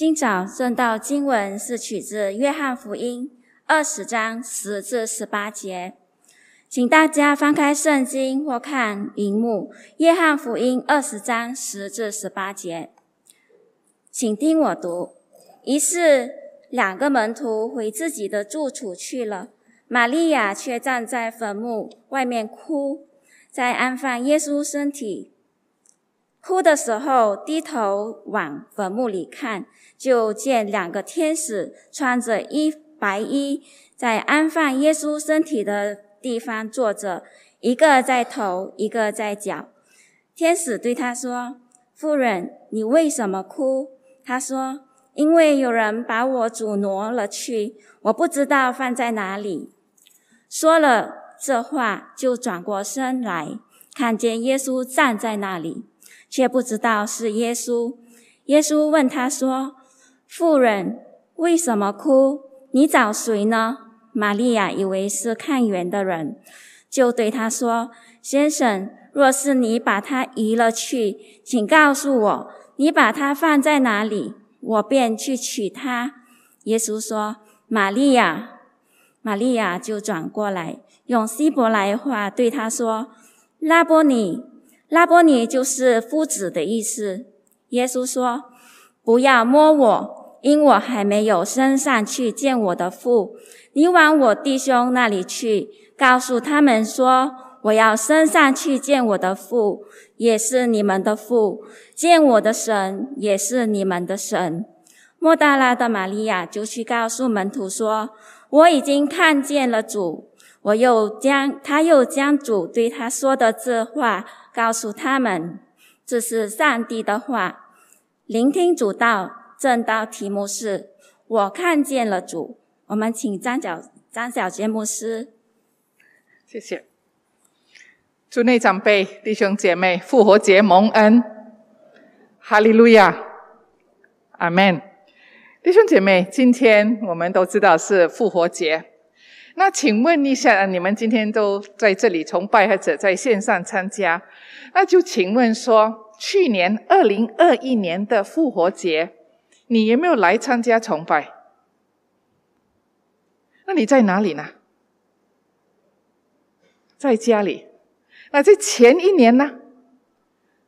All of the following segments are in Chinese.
今早正道经文是取自《约翰福音》二十章十至十八节，请大家翻开圣经或看荧幕，《约翰福音》二十章十至十八节，请听我读。于是，两个门徒回自己的住处去了，玛利亚却站在坟墓外面哭，在安放耶稣身体。哭的时候，低头往坟墓里看，就见两个天使穿着衣白衣，在安放耶稣身体的地方坐着，一个在头，一个在脚。天使对他说：“夫人，你为什么哭？”他说：“因为有人把我主挪了去，我不知道放在哪里。”说了这话，就转过身来，看见耶稣站在那里。却不知道是耶稣。耶稣问他说：“妇人，为什么哭？你找谁呢？”玛利亚以为是看园的人，就对他说：“先生，若是你把他移了去，请告诉我，你把他放在哪里，我便去取他。”耶稣说：“玛利亚。”玛利亚就转过来，用希伯来话对他说：“拉波尼。”拉波尼就是夫子的意思。耶稣说：“不要摸我，因我还没有升上去见我的父。你往我弟兄那里去，告诉他们说：我要升上去见我的父，也是你们的父；见我的神，也是你们的神。”莫大拉的玛利亚就去告诉门徒说：“我已经看见了主。”我又将他又将主对他说的这话。告诉他们，这是上帝的话。聆听主道，正道题目是“我看见了主”。我们请张小张小杰牧师。谢谢。祝内长辈、弟兄姐妹复活节蒙恩，哈利路亚，阿门。弟兄姐妹，今天我们都知道是复活节。那请问一下，你们今天都在这里崇拜，或者在线上参加？那就请问说，去年二零二一年的复活节，你有没有来参加崇拜？那你在哪里呢？在家里。那在前一年呢？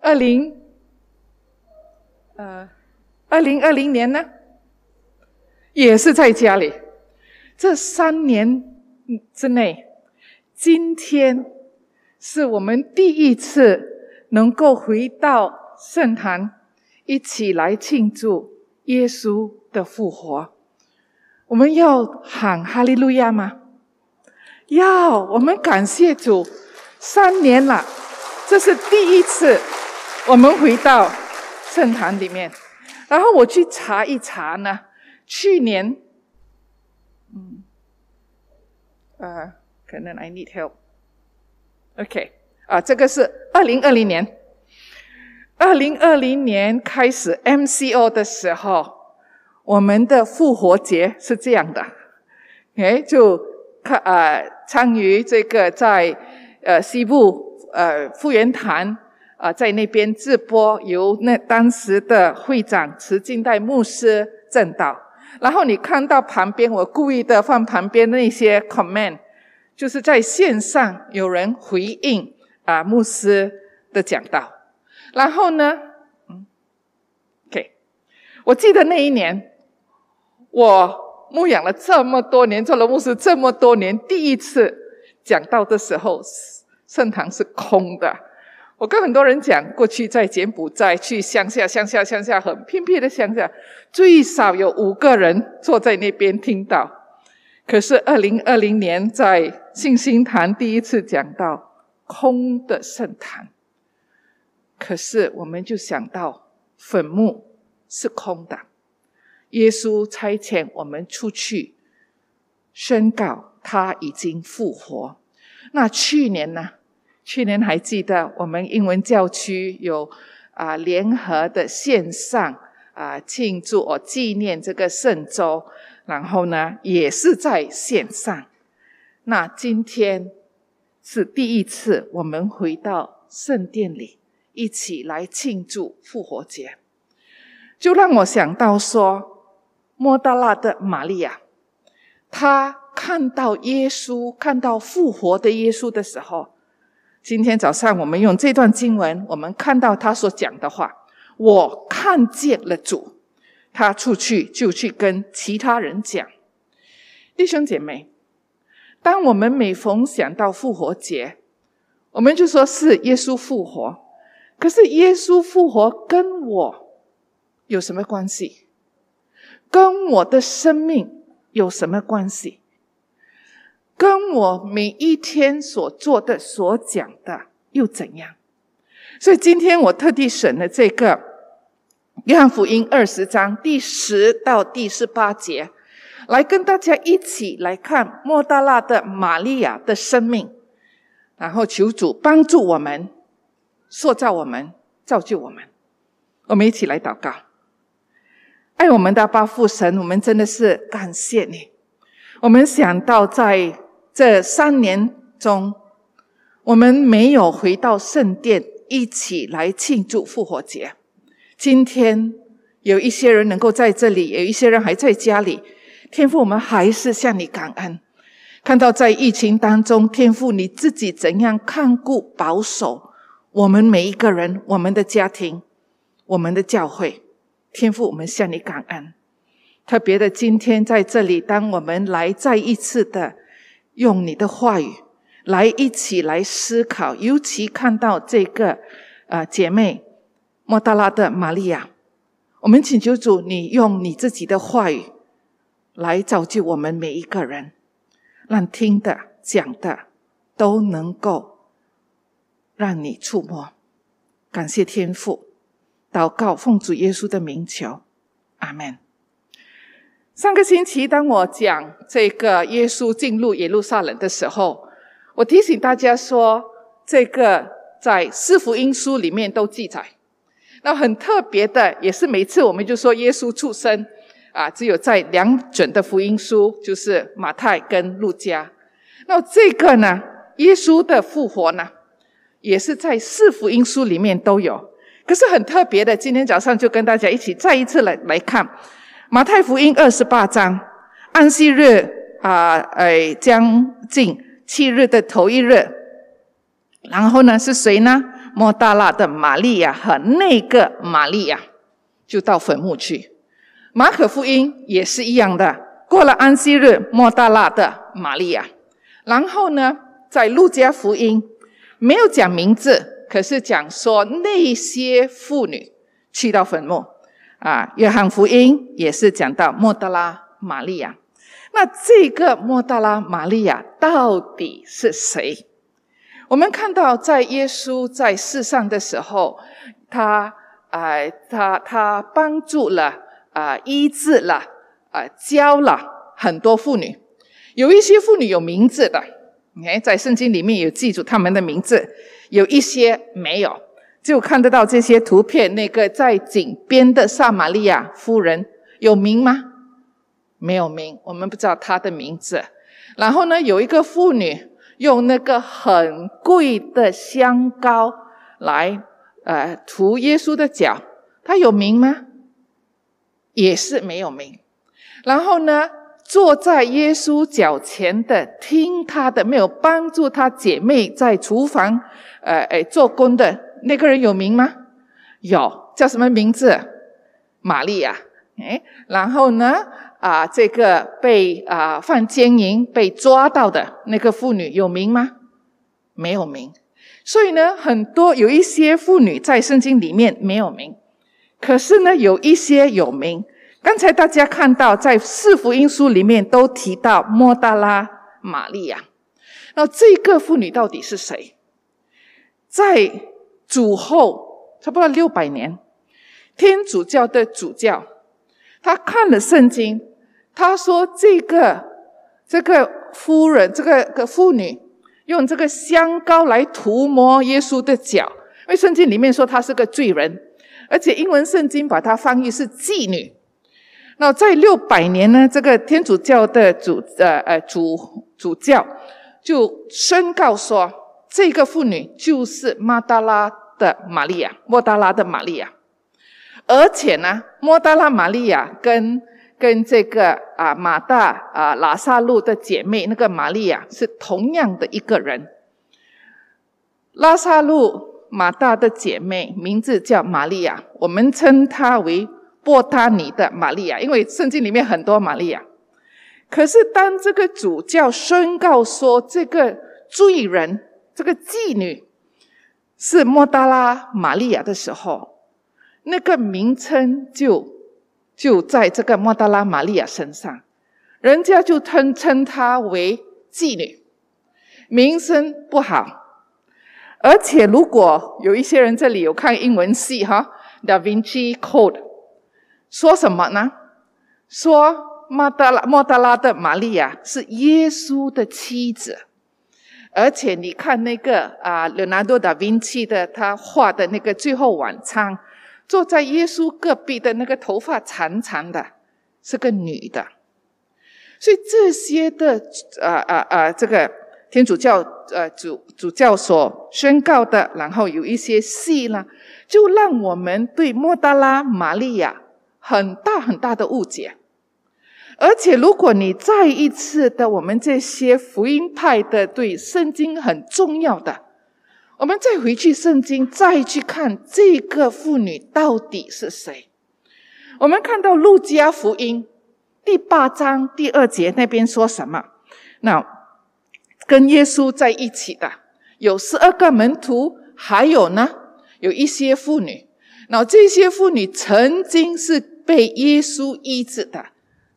二零，呃，二零二零年呢？也是在家里。这三年。之内，今天是我们第一次能够回到圣坛，一起来庆祝耶稣的复活。我们要喊哈利路亚吗？要！我们感谢主，三年了，这是第一次我们回到圣坛里面。然后我去查一查呢，去年，嗯。呃，可能 I need help。OK，啊，这个是二零二零年，二零二零年开始 MCO 的时候，我们的复活节是这样的，哎，就看呃参与这个在呃西部呃复原堂啊，在那边直播，由那当时的会长慈敬代牧师正道。然后你看到旁边，我故意的放旁边那些 comment，就是在线上有人回应啊牧师的讲道。然后呢，嗯，OK，我记得那一年，我牧养了这么多年，做了牧师这么多年，第一次讲道的时候，圣堂是空的。我跟很多人讲，过去在柬埔寨去乡下，乡下乡下很偏僻的乡下，最少有五个人坐在那边听到。可是二零二零年在信心坛第一次讲到空的圣坛，可是我们就想到坟墓是空的，耶稣差遣我们出去宣告他已经复活。那去年呢？去年还记得我们英文教区有啊联合的线上啊庆祝哦纪念这个圣周，然后呢也是在线上。那今天是第一次我们回到圣殿里一起来庆祝复活节。就让我想到说，莫大拉的玛利亚，她看到耶稣，看到复活的耶稣的时候，今天早上我们用这段经文，我们看到他所讲的话：“我看见了主。”他出去就去跟其他人讲。弟兄姐妹，当我们每逢想到复活节，我们就说是耶稣复活。可是耶稣复活跟我有什么关系？跟我的生命有什么关系？跟我每一天所做的、所讲的又怎样？所以今天我特地选了这个《约翰福音》二十章第十到第十八节。来跟大家一起来看莫大拉的玛利亚的生命，然后求主帮助我们，塑造我们，造就我们。我们一起来祷告，爱我们的巴父神，我们真的是感谢你。我们想到在这三年中，我们没有回到圣殿一起来庆祝复活节。今天有一些人能够在这里，有一些人还在家里。天父，我们还是向你感恩，看到在疫情当中，天父你自己怎样看顾保守我们每一个人、我们的家庭、我们的教会。天父，我们向你感恩。特别的，今天在这里，当我们来再一次的用你的话语来一起来思考，尤其看到这个呃姐妹莫大拉的玛利亚，我们请求主，你用你自己的话语。来造就我们每一个人，让听的、讲的都能够让你触摸。感谢天父，祷告奉主耶稣的名求，阿门。上个星期，当我讲这个耶稣进入耶路撒冷的时候，我提醒大家说，这个在四福音书里面都记载。那很特别的，也是每次我们就说耶稣出生。啊，只有在两卷的福音书，就是马太跟路加。那这个呢，耶稣的复活呢，也是在四福音书里面都有。可是很特别的，今天早上就跟大家一起再一次来来看马太福音二十八章，安息日啊，哎，将近七日的头一日，然后呢是谁呢？莫大拉的玛利亚和那个玛利亚就到坟墓去。马可福音也是一样的，过了安息日，莫大拉的玛利亚。然后呢，在路加福音没有讲名字，可是讲说那些妇女去到坟墓。啊，约翰福音也是讲到莫大拉玛利亚。那这个莫大拉玛利亚到底是谁？我们看到在耶稣在世上的时候，他啊，他他帮助了。啊，医治了，啊，教了很多妇女，有一些妇女有名字的，哎，在圣经里面有记住他们的名字，有一些没有，就看得到这些图片。那个在井边的撒玛利亚夫人有名吗？没有名，我们不知道她的名字。然后呢，有一个妇女用那个很贵的香膏来，呃，涂耶稣的脚，她有名吗？也是没有名，然后呢，坐在耶稣脚前的听他的，没有帮助他姐妹在厨房，呃，哎，做工的那个人有名吗？有，叫什么名字？玛利亚。哎，然后呢，啊，这个被啊犯奸淫被抓到的那个妇女有名吗？没有名。所以呢，很多有一些妇女在圣经里面没有名。可是呢，有一些有名。刚才大家看到，在四福音书里面都提到莫大拉玛利亚。那这个妇女到底是谁？在主后差不多六百年，天主教的主教，他看了圣经，他说这个这个夫人，这个个妇女用这个香膏来涂抹耶稣的脚，因为圣经里面说她是个罪人。而且英文圣经把它翻译是妓女。那在六百年呢，这个天主教的主呃呃主主教就宣告说，这个妇女就是马达拉的玛利亚，莫达拉的玛利亚。而且呢，莫达拉玛利亚跟跟这个啊马大啊拉萨路的姐妹那个玛利亚是同样的一个人。拉萨路马大的姐妹名字叫玛利亚，我们称她为波达尼的玛利亚，因为圣经里面很多玛利亚。可是当这个主教宣告说这个罪人、这个妓女是莫大拉玛利亚的时候，那个名称就就在这个莫大拉玛利亚身上，人家就称称她为妓女，名声不好。而且，如果有一些人这里有看英文戏哈，《Da Vinci Code》说什么呢？说莫达拉莫达拉的玛利亚是耶稣的妻子，而且你看那个啊，莱昂多·达·芬奇的他画的那个《最后晚餐》，坐在耶稣隔壁的那个头发长长的，是个女的。所以这些的啊啊啊，这个。天主教呃主主教所宣告的，然后有一些戏呢，就让我们对莫达拉玛利亚很大很大的误解。而且，如果你再一次的我们这些福音派的对圣经很重要的，我们再回去圣经再去看这个妇女到底是谁？我们看到路加福音第八章第二节那边说什么？那。跟耶稣在一起的有十二个门徒，还有呢，有一些妇女。那这些妇女曾经是被耶稣医治的，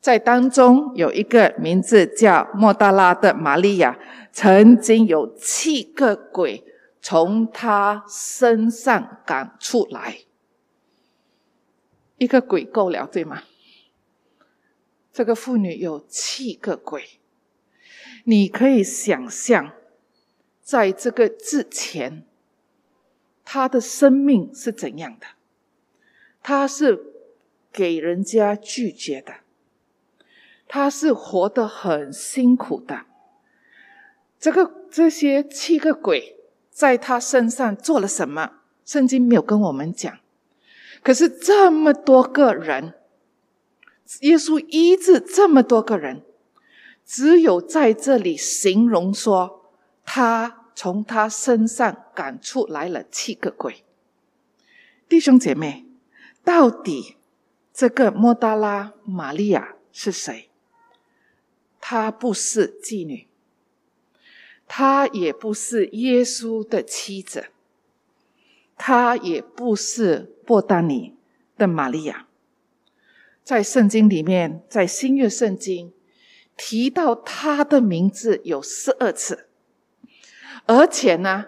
在当中有一个名字叫莫大拉的玛利亚，曾经有七个鬼从她身上赶出来。一个鬼够了，对吗？这个妇女有七个鬼。你可以想象，在这个之前，她的生命是怎样的？她是给人家拒绝的，他是活得很辛苦的。这个这些七个鬼在他身上做了什么？圣经没有跟我们讲。可是这么多个人，耶稣医治这么多个人。只有在这里形容说，他从他身上赶出来了七个鬼。弟兄姐妹，到底这个莫大拉玛利亚是谁？她不是妓女，她也不是耶稣的妻子，她也不是波丹尼的玛利亚。在圣经里面，在新约圣经。提到他的名字有十二次，而且呢，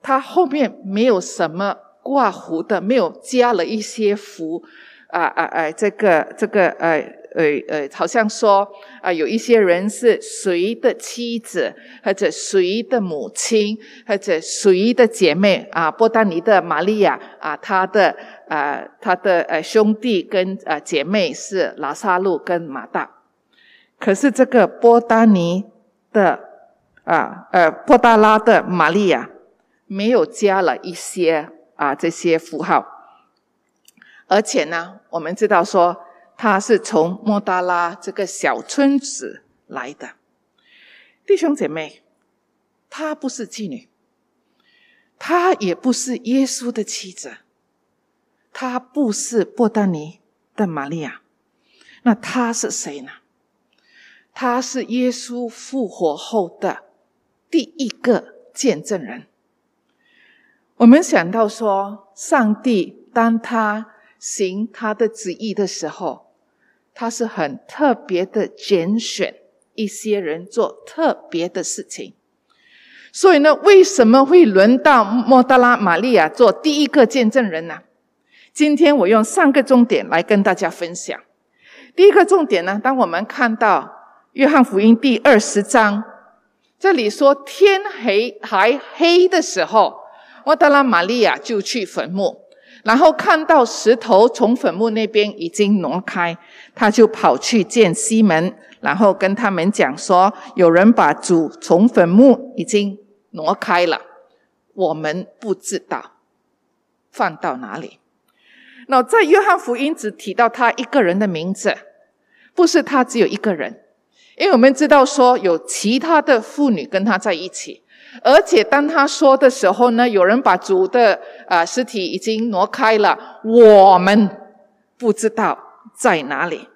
他后面没有什么挂符的，没有加了一些符，啊啊啊，这个这个呃呃呃，好像说啊，有一些人是谁的妻子，或者谁的母亲，或者谁的姐妹啊，波丹尼的玛利亚啊，他的啊他的呃兄弟跟啊姐妹是拉萨路跟马大。可是这个波丹尼的啊呃波达拉的玛利亚没有加了一些啊这些符号，而且呢，我们知道说他是从莫达拉这个小村子来的，弟兄姐妹，她不是妓女，她也不是耶稣的妻子，她不是波达尼的玛利亚，那她是谁呢？他是耶稣复活后的第一个见证人。我们想到说，上帝当他行他的旨意的时候，他是很特别的拣选一些人做特别的事情。所以呢，为什么会轮到莫德拉玛利亚做第一个见证人呢？今天我用三个重点来跟大家分享。第一个重点呢，当我们看到。约翰福音第二十章，这里说天黑还黑的时候，莫达拉玛利亚就去坟墓，然后看到石头从坟墓那边已经挪开，他就跑去见西门，然后跟他们讲说：有人把主从坟墓已经挪开了，我们不知道放到哪里。那在约翰福音只提到他一个人的名字，不是他只有一个人，因为我们知道说有其他的妇女跟他在一起，而且当他说的时候呢，有人把主的啊尸体已经挪开了，我们不知道在哪里。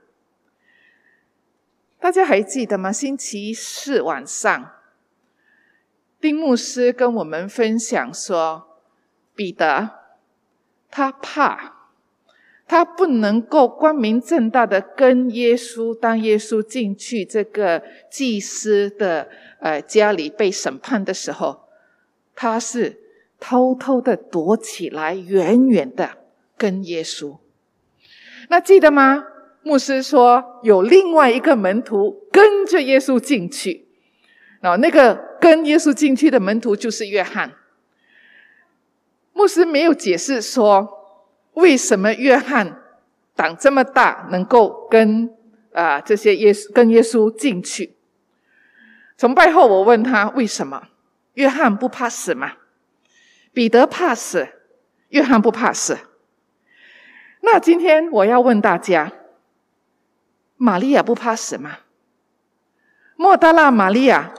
大家还记得吗？星期四晚上，丁牧师跟我们分享说，彼得他怕。他不能够光明正大的跟耶稣，当耶稣进去这个祭司的呃家里被审判的时候，他是偷偷的躲起来，远远的跟耶稣。那记得吗？牧师说有另外一个门徒跟着耶稣进去，然后那个跟耶稣进去的门徒就是约翰。牧师没有解释说。为什么约翰胆这么大，能够跟啊这些耶稣跟耶稣进去？崇拜后，我问他为什么？约翰不怕死吗？彼得怕死，约翰不怕死。那今天我要问大家：玛利亚不怕死吗？莫大拉玛利亚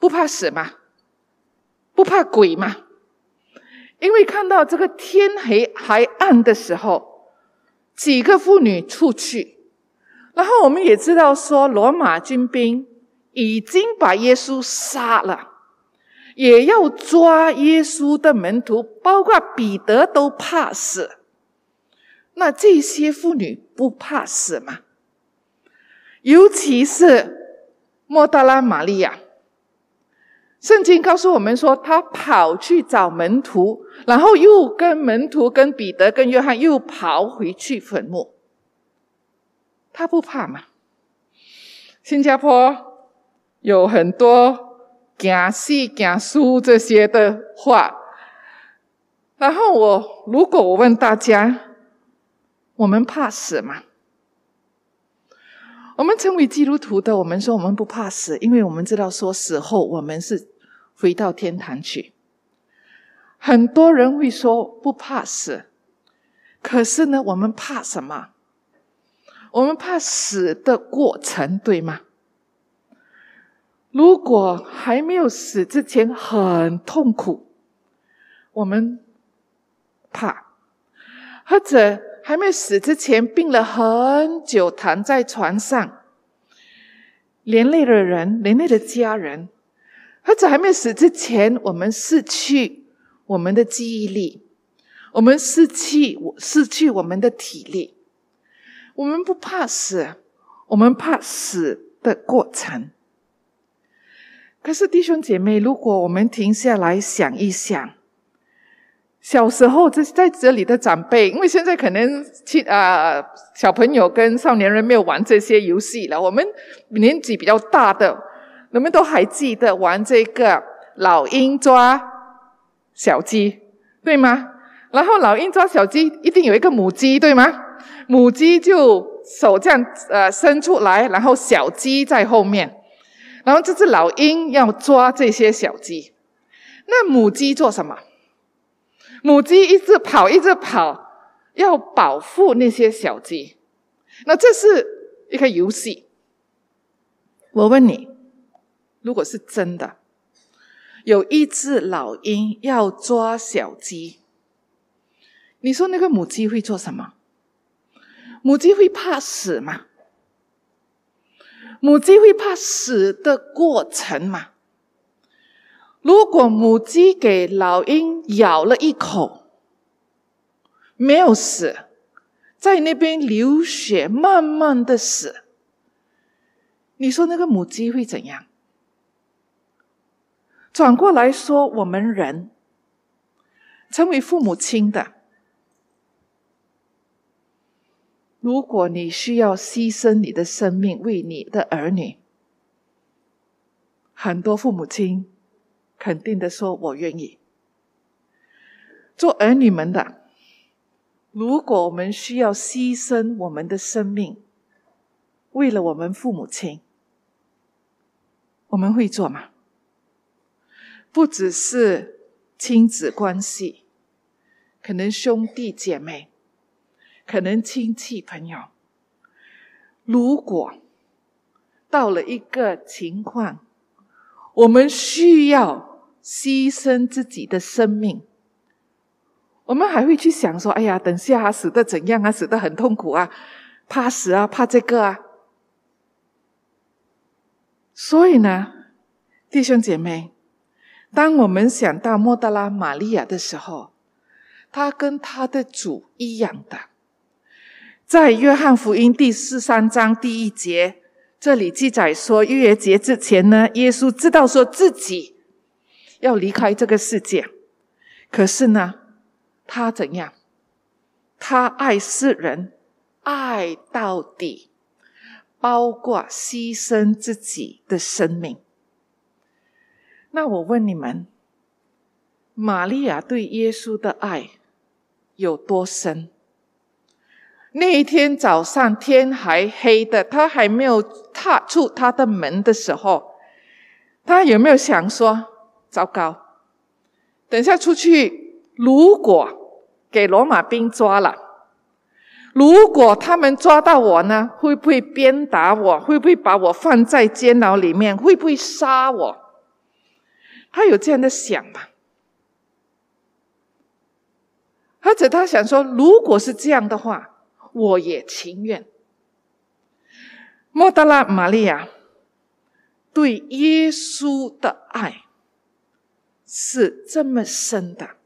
不怕死吗？不怕鬼吗？因为看到这个天黑还暗的时候，几个妇女出去，然后我们也知道说，罗马军兵已经把耶稣杀了，也要抓耶稣的门徒，包括彼得都怕死。那这些妇女不怕死吗？尤其是莫大拉玛利亚。圣经告诉我们说，他跑去找门徒，然后又跟门徒、跟彼得、跟约翰又跑回去坟墓。他不怕吗？新加坡有很多讲戏、讲书这些的话。然后我如果我问大家，我们怕死吗？我们成为基督徒的，我们说我们不怕死，因为我们知道说死后我们是。回到天堂去，很多人会说不怕死，可是呢，我们怕什么？我们怕死的过程，对吗？如果还没有死之前很痛苦，我们怕；或者还没死之前病了很久，躺在床上，连累的人，连累的家人。或者还没死之前，我们失去我们的记忆力，我们失去我失去我们的体力。我们不怕死，我们怕死的过程。可是弟兄姐妹，如果我们停下来想一想，小时候这在这里的长辈，因为现在可能去啊小朋友跟少年人没有玩这些游戏了，我们年纪比较大的。你们都还记得玩这个老鹰抓小鸡，对吗？然后老鹰抓小鸡，一定有一个母鸡，对吗？母鸡就手这样呃伸出来，然后小鸡在后面，然后这只老鹰要抓这些小鸡。那母鸡做什么？母鸡一直跑，一直跑，要保护那些小鸡。那这是一个游戏。我问你。如果是真的，有一只老鹰要抓小鸡，你说那个母鸡会做什么？母鸡会怕死吗？母鸡会怕死的过程吗？如果母鸡给老鹰咬了一口，没有死，在那边流血，慢慢的死，你说那个母鸡会怎样？转过来说，我们人成为父母亲的，如果你需要牺牲你的生命为你的儿女，很多父母亲肯定的说：“我愿意。”做儿女们的，如果我们需要牺牲我们的生命，为了我们父母亲，我们会做吗？不只是亲子关系，可能兄弟姐妹，可能亲戚朋友，如果到了一个情况，我们需要牺牲自己的生命，我们还会去想说：“哎呀，等下死的怎样啊？死的很痛苦啊，怕死啊，怕这个啊。”所以呢，弟兄姐妹，当我们想到莫德拉玛利亚的时候，他跟他的主一样的，在约翰福音第十三章第一节，这里记载说，逾越节之前呢，耶稣知道说自己要离开这个世界，可是呢，他怎样？他爱世人，爱到底。包括牺牲自己的生命。那我问你们，玛利亚对耶稣的爱有多深？那一天早上天还黑的，他还没有踏出他的门的时候，他有没有想说：“糟糕，等下出去，如果给罗马兵抓了？”如果他们抓到我呢？会不会鞭打我？会不会把我放在监牢里面？会不会杀我？他有这样的想吗？或者他想说，如果是这样的话，我也情愿。莫德拉玛利亚对耶稣的爱是这么深的，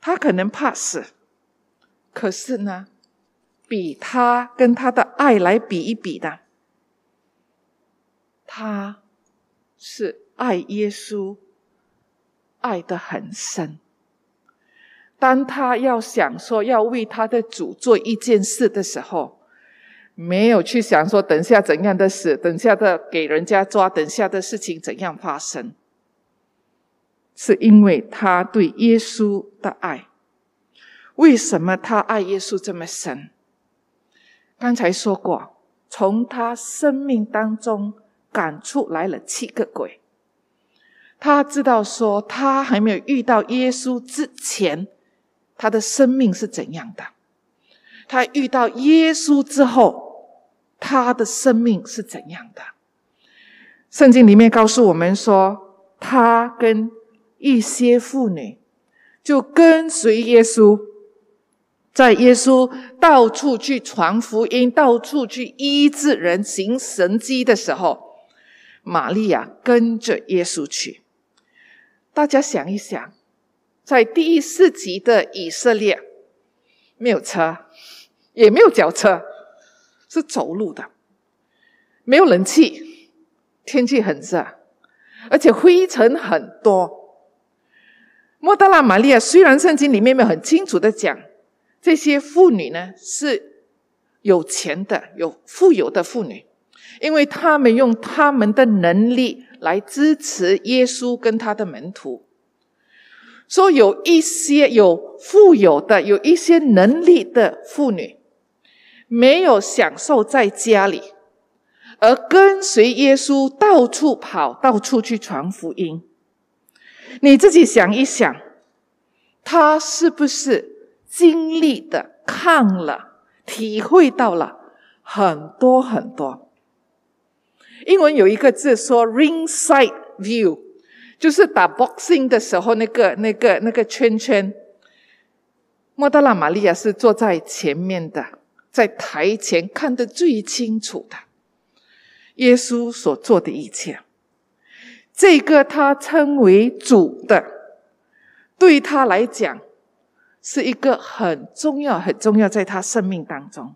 他可能怕死。可是呢，比他跟他的爱来比一比的，他是爱耶稣，爱的很深。当他要想说要为他的主做一件事的时候，没有去想说等下怎样的死，等下的给人家抓，等下的事情怎样发生，是因为他对耶稣的爱。为什么他爱耶稣这么深？刚才说过，从他生命当中赶出来了七个鬼。他知道说，他还没有遇到耶稣之前，他的生命是怎样的；他遇到耶稣之后，他的生命是怎样的。圣经里面告诉我们说，他跟一些妇女就跟随耶稣。在耶稣到处去传福音、到处去医治人、行神迹的时候，玛利亚跟着耶稣去。大家想一想，在第一世纪的以色列，没有车，也没有脚车，是走路的，没有冷气，天气很热，而且灰尘很多。莫德拉玛利亚虽然圣经里面没有很清楚的讲。这些妇女呢是有钱的、有富有的妇女，因为他们用他们的能力来支持耶稣跟他的门徒。说有一些有富有的、有一些能力的妇女，没有享受在家里，而跟随耶稣到处跑、到处去传福音。你自己想一想，他是不是？经历的看了，体会到了很多很多。英文有一个字说 “ringside view”，就是打 boxing 的时候那个那个那个圈圈。莫德拉玛利亚是坐在前面的，在台前看得最清楚的，耶稣所做的一切。这个他称为主的，对他来讲。是一个很重要、很重要，在他生命当中。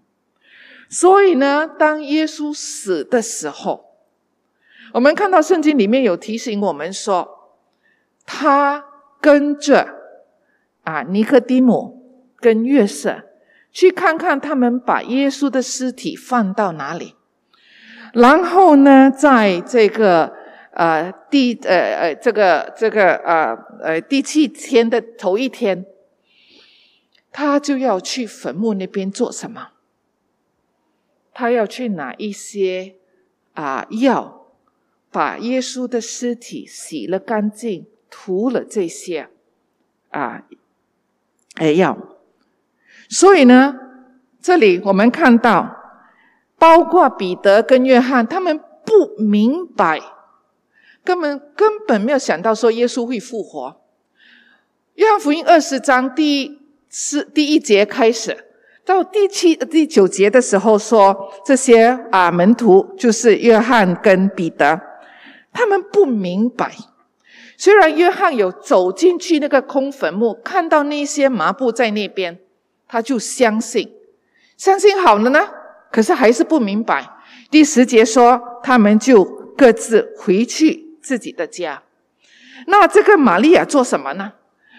所以呢，当耶稣死的时候，我们看到圣经里面有提醒我们说，他跟着啊尼克迪姆跟约瑟去看看他们把耶稣的尸体放到哪里，然后呢，在这个呃第呃呃这个这个呃呃第七天的头一天。他就要去坟墓那边做什么？他要去拿一些啊药，把耶稣的尸体洗了干净，涂了这些啊哎药。所以呢，这里我们看到，包括彼得跟约翰，他们不明白，根本根本没有想到说耶稣会复活。约翰福音二十章第四第一节开始，到第七、第九节的时候说，这些啊门徒就是约翰跟彼得，他们不明白。虽然约翰有走进去那个空坟墓，看到那些麻布在那边，他就相信，相信好了呢。可是还是不明白。第十节说，他们就各自回去自己的家。那这个玛利亚做什么呢？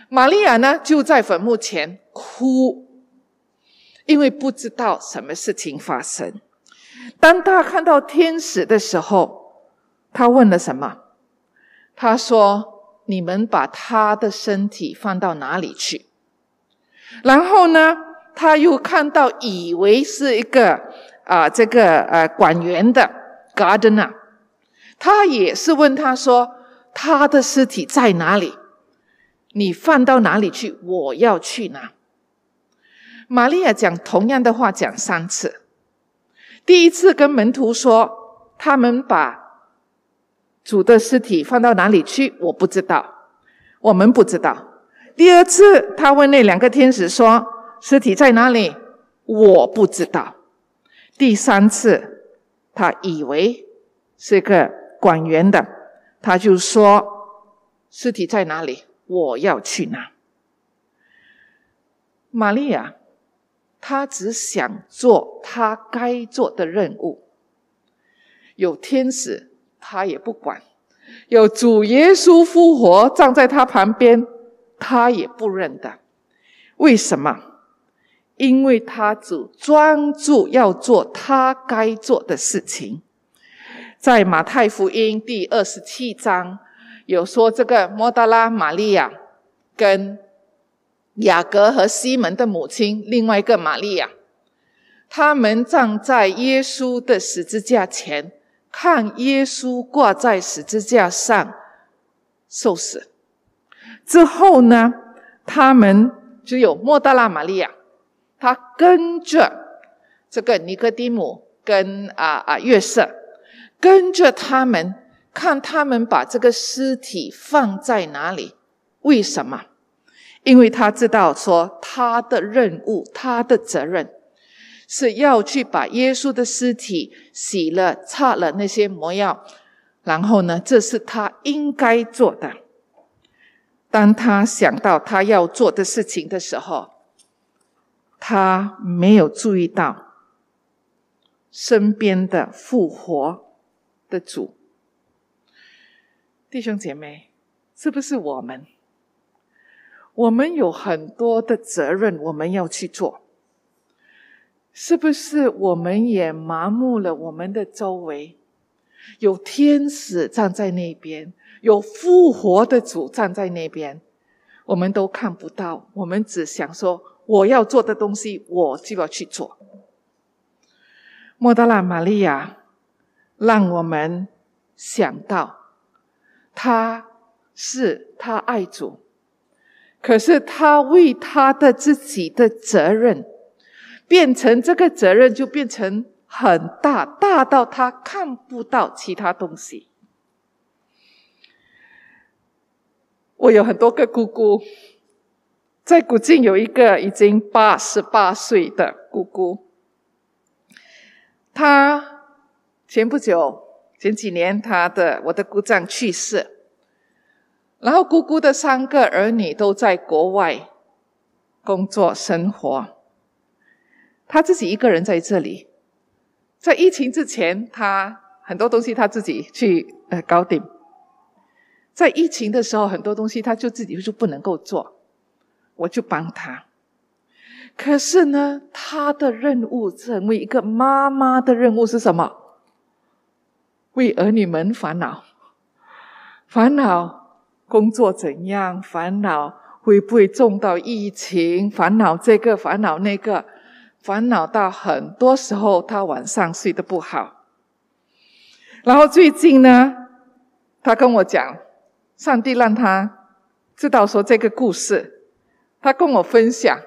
玛利亚呢就在坟墓前哭，因为不知道什么事情发生。当他看到天使的时候，他问了什么？他说：“你们把他的身体放到哪里去？”然后呢，他又看到以为是一个啊，这个呃管园的 gardener，他也是问他说：“他的尸体在哪里？你放到哪里去？我要去哪。”玛利亚讲同样的话讲三次。第一次跟门徒说，他们把。主的尸体放到哪里去？我不知道，我们不知道。第二次，他问那两个天使说：“尸体在哪里？”我不知道。第三次，他以为是个管园的，他就说：“尸体在哪里？我要去拿。”玛利亚，她只想做她该做的任务。有天使。他也不管，有主耶稣复活站在他旁边，他也不认得。为什么？因为他只专注要做他该做的事情。在马太福音第二十七章有说，这个莫达拉玛利亚跟雅各和西门的母亲另外一个玛利亚，他们站在耶稣的十字架前。看耶稣挂在十字架上受死之后呢，他们只有莫大拉玛利亚，他跟着这个尼哥底姆跟啊啊约瑟，跟着他们看他们把这个尸体放在哪里？为什么？因为他知道说他的任务，他的责任。是要去把耶稣的尸体洗了、擦了那些魔药，然后呢，这是他应该做的。当他想到他要做的事情的时候，他没有注意到身边的复活的主。弟兄姐妹，是不是我们？我们有很多的责任，我们要去做。是不是我们也麻木了？我们的周围有天使站在那边，有复活的主站在那边，我们都看不到。我们只想说，我要做的东西，我就要去做。莫德拉玛利亚让我们想到，他是他爱主，可是他为他的自己的责任。变成这个责任就变成很大，大到他看不到其他东西。我有很多个姑姑，在古晋有一个已经八十八岁的姑姑，她前不久前几年，她的我的姑丈去世，然后姑姑的三个儿女都在国外工作生活。他自己一个人在这里，在疫情之前，他很多东西他自己去呃搞定。在疫情的时候，很多东西他就自己就不能够做，我就帮他。可是呢，他的任务成为一个妈妈的任务是什么？为儿女们烦恼，烦恼工作怎样，烦恼会不会中到疫情，烦恼这个，烦恼那个。烦恼到很多时候，他晚上睡得不好。然后最近呢，他跟我讲，上帝让他知道说这个故事，他跟我分享，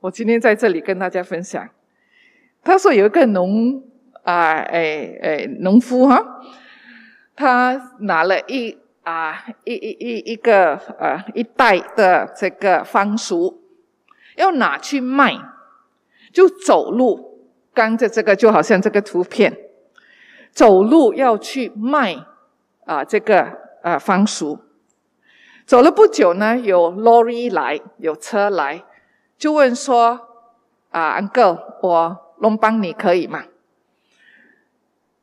我今天在这里跟大家分享。他说有一个农啊，哎哎，农夫哈，他拿了一啊一一一一个呃一袋的这个番薯，要拿去卖，就走路，跟着这个就好像这个图片，走路要去卖啊这个呃番薯。走了不久呢，有 lorry 来，有车来，就问说啊，uncle，我。龙帮你可以吗？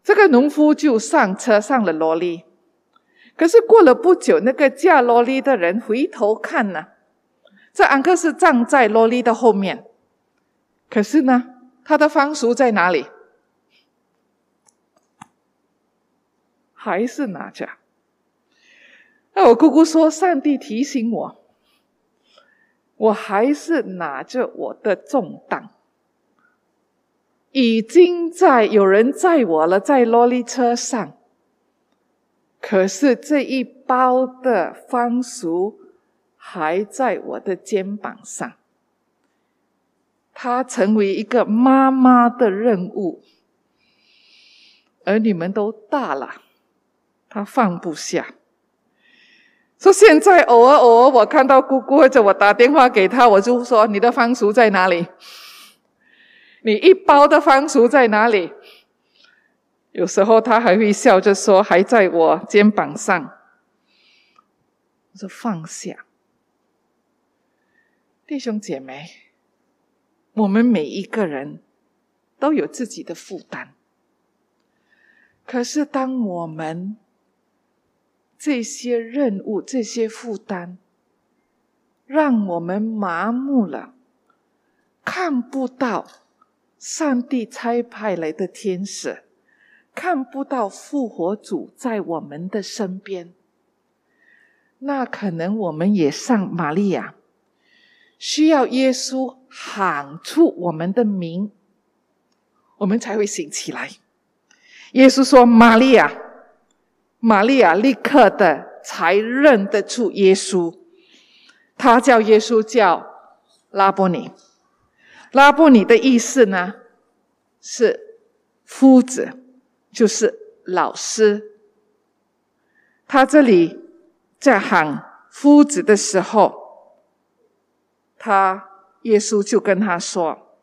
这个农夫就上车上了萝莉，可是过了不久，那个驾萝莉的人回头看呢，这安克是站在萝莉的后面，可是呢，他的方俗在哪里？还是拿着？那我姑姑说，上帝提醒我，我还是拿着我的重担。已经在有人载我了，在萝莉车上。可是这一包的番薯还在我的肩膀上。他成为一个妈妈的任务，而你们都大了，他放不下。说现在偶尔偶尔我看到姑姑或者我打电话给他，我就说你的番薯在哪里？你一包的番薯在哪里？有时候他还会笑着说：“还在我肩膀上。”我说：“放下，弟兄姐妹，我们每一个人都有自己的负担。可是，当我们这些任务、这些负担，让我们麻木了，看不到。”上帝差派来的天使看不到复活主在我们的身边，那可能我们也像玛利亚，需要耶稣喊出我们的名，我们才会醒起来。耶稣说：“玛利亚，玛利亚！”立刻的才认得出耶稣，他叫耶稣叫拉波尼。拉布尼的意思呢，是夫子，就是老师。他这里在喊夫子的时候，他耶稣就跟他说：“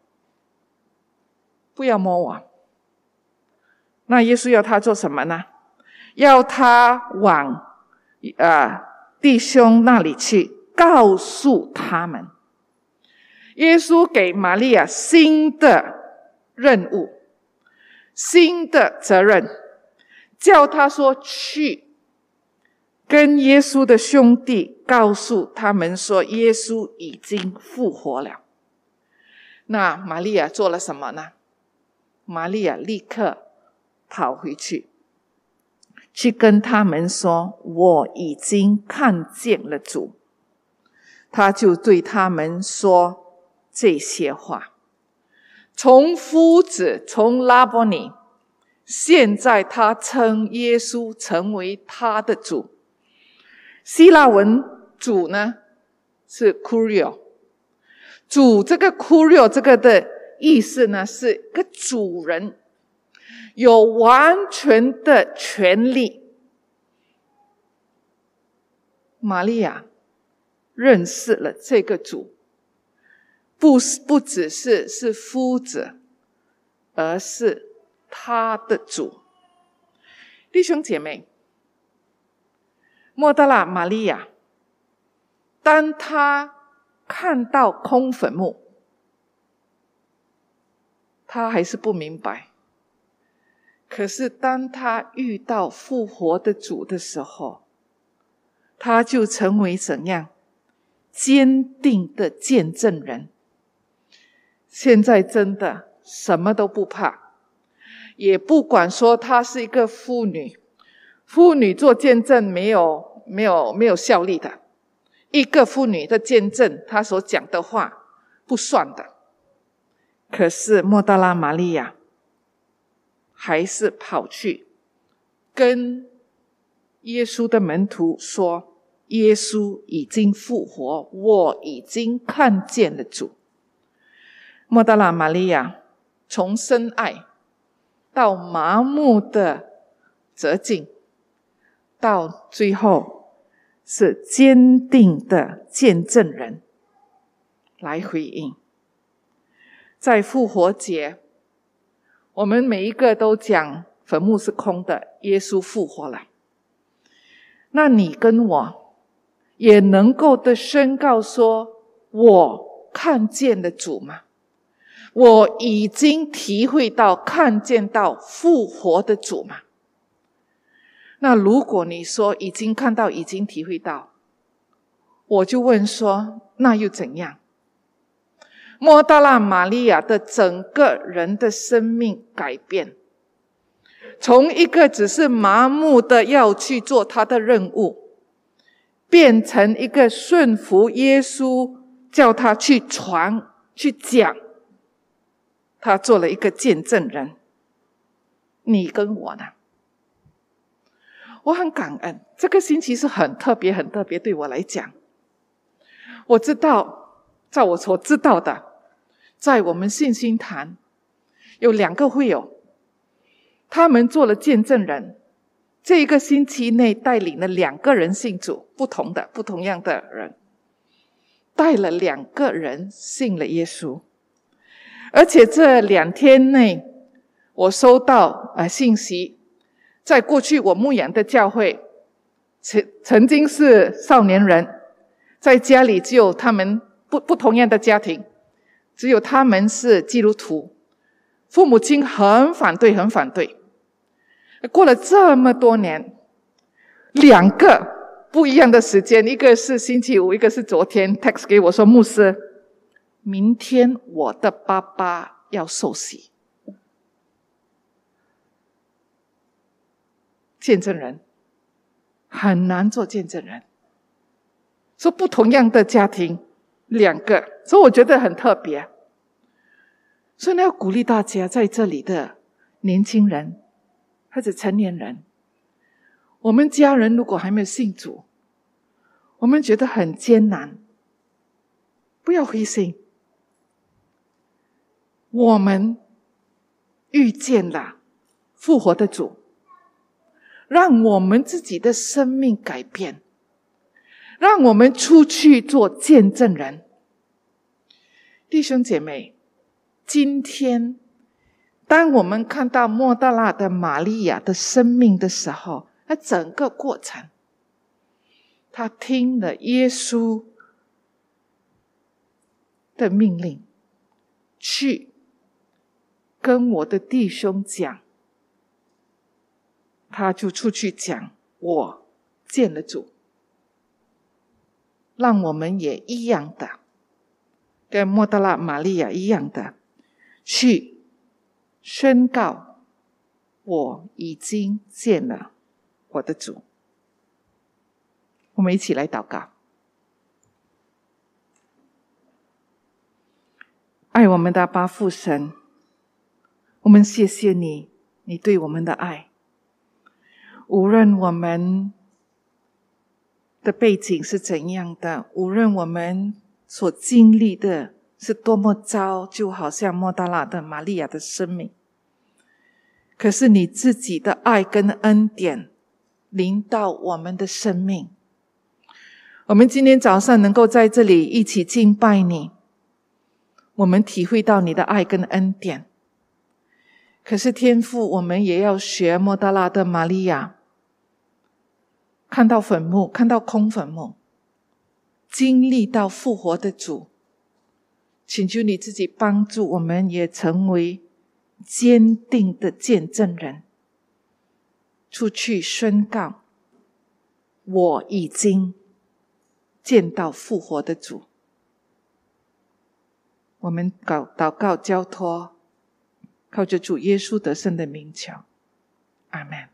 不要摸我。”那耶稣要他做什么呢？要他往呃弟兄那里去，告诉他们。耶稣给玛利亚新的任务、新的责任，叫他说去跟耶稣的兄弟告诉他们说，耶稣已经复活了。那玛利亚做了什么呢？玛利亚立刻跑回去，去跟他们说：“我已经看见了主。”他就对他们说。这些话，从夫子，从拉伯尼，现在他称耶稣成为他的主。希腊文“主”呢是 “kurio”，主这个 “kurio” 这个的意思呢是一个主人，有完全的权利。玛利亚认识了这个主。不是不只是是夫子，而是他的主。弟兄姐妹，莫德拉玛利亚，当他看到空坟墓，他还是不明白。可是当他遇到复活的主的时候，他就成为怎样坚定的见证人。现在真的什么都不怕，也不管说她是一个妇女，妇女做见证没有没有没有效力的，一个妇女的见证，她所讲的话不算的。可是莫大拉玛利亚还是跑去跟耶稣的门徒说：“耶稣已经复活，我已经看见了主。”莫达拉玛利亚从深爱到麻木的折颈，到最后是坚定的见证人来回应。在复活节，我们每一个都讲坟墓是空的，耶稣复活了。那你跟我也能够的宣告说：“我看见了主吗？我已经体会到看见到复活的主吗？”那如果你说已经看到、已经体会到，我就问说：“那又怎样？”莫大拉玛利亚的整个人的生命改变。从一个只是麻木的要去做他的任务，变成一个顺服耶稣，叫他去传、去讲，他做了一个见证人。你跟我呢？我很感恩，这个星期是很特别、很特别，对我来讲。我知道，在我所知道的，在我们信心坛有两个会友。他们做了见证人，这一个星期内带领了两个人信主，不同的、不同样的人，带了两个人信了耶稣。而且这两天内，我收到啊信息，在过去我牧养的教会，曾曾经是少年人，在家里只有他们不不同样的家庭，只有他们是基督徒，父母亲很反对，很反对。过了这么多年，两个不一样的时间，一个是星期五，一个是昨天。text 给我说，牧师，明天我的爸爸要受洗。见证人很难做见证人，说不同样的家庭，两个，所以我觉得很特别。所以呢，要鼓励大家在这里的年轻人。或者成年人，我们家人如果还没有信主，我们觉得很艰难，不要灰心。我们遇见了复活的主，让我们自己的生命改变，让我们出去做见证人。弟兄姐妹，今天。当我们看到莫大拉的玛利亚的生命的时候，那整个过程，他听了耶稣的命令，去跟我的弟兄讲，他就出去讲，我见了主，让我们也一样的，跟莫德拉玛利亚一样的去。宣告，我已经见了我的主。我们一起来祷告，爱我们的八父神，我们谢谢你，你对我们的爱。无论我们的背景是怎样的，无论我们所经历的。是多么糟，就好像莫大拉的玛利亚的生命。可是你自己的爱跟恩典临到我们的生命，我们今天早上能够在这里一起敬拜你，我们体会到你的爱跟恩典。可是天父，我们也要学莫大拉的玛利亚，看到坟墓，看到空坟墓，经历到复活的主。请求你自己帮助，我们也成为坚定的见证人，出去宣告：我已经见到复活的主。我们祷祷告交托，靠着主耶稣得胜的名求，阿门。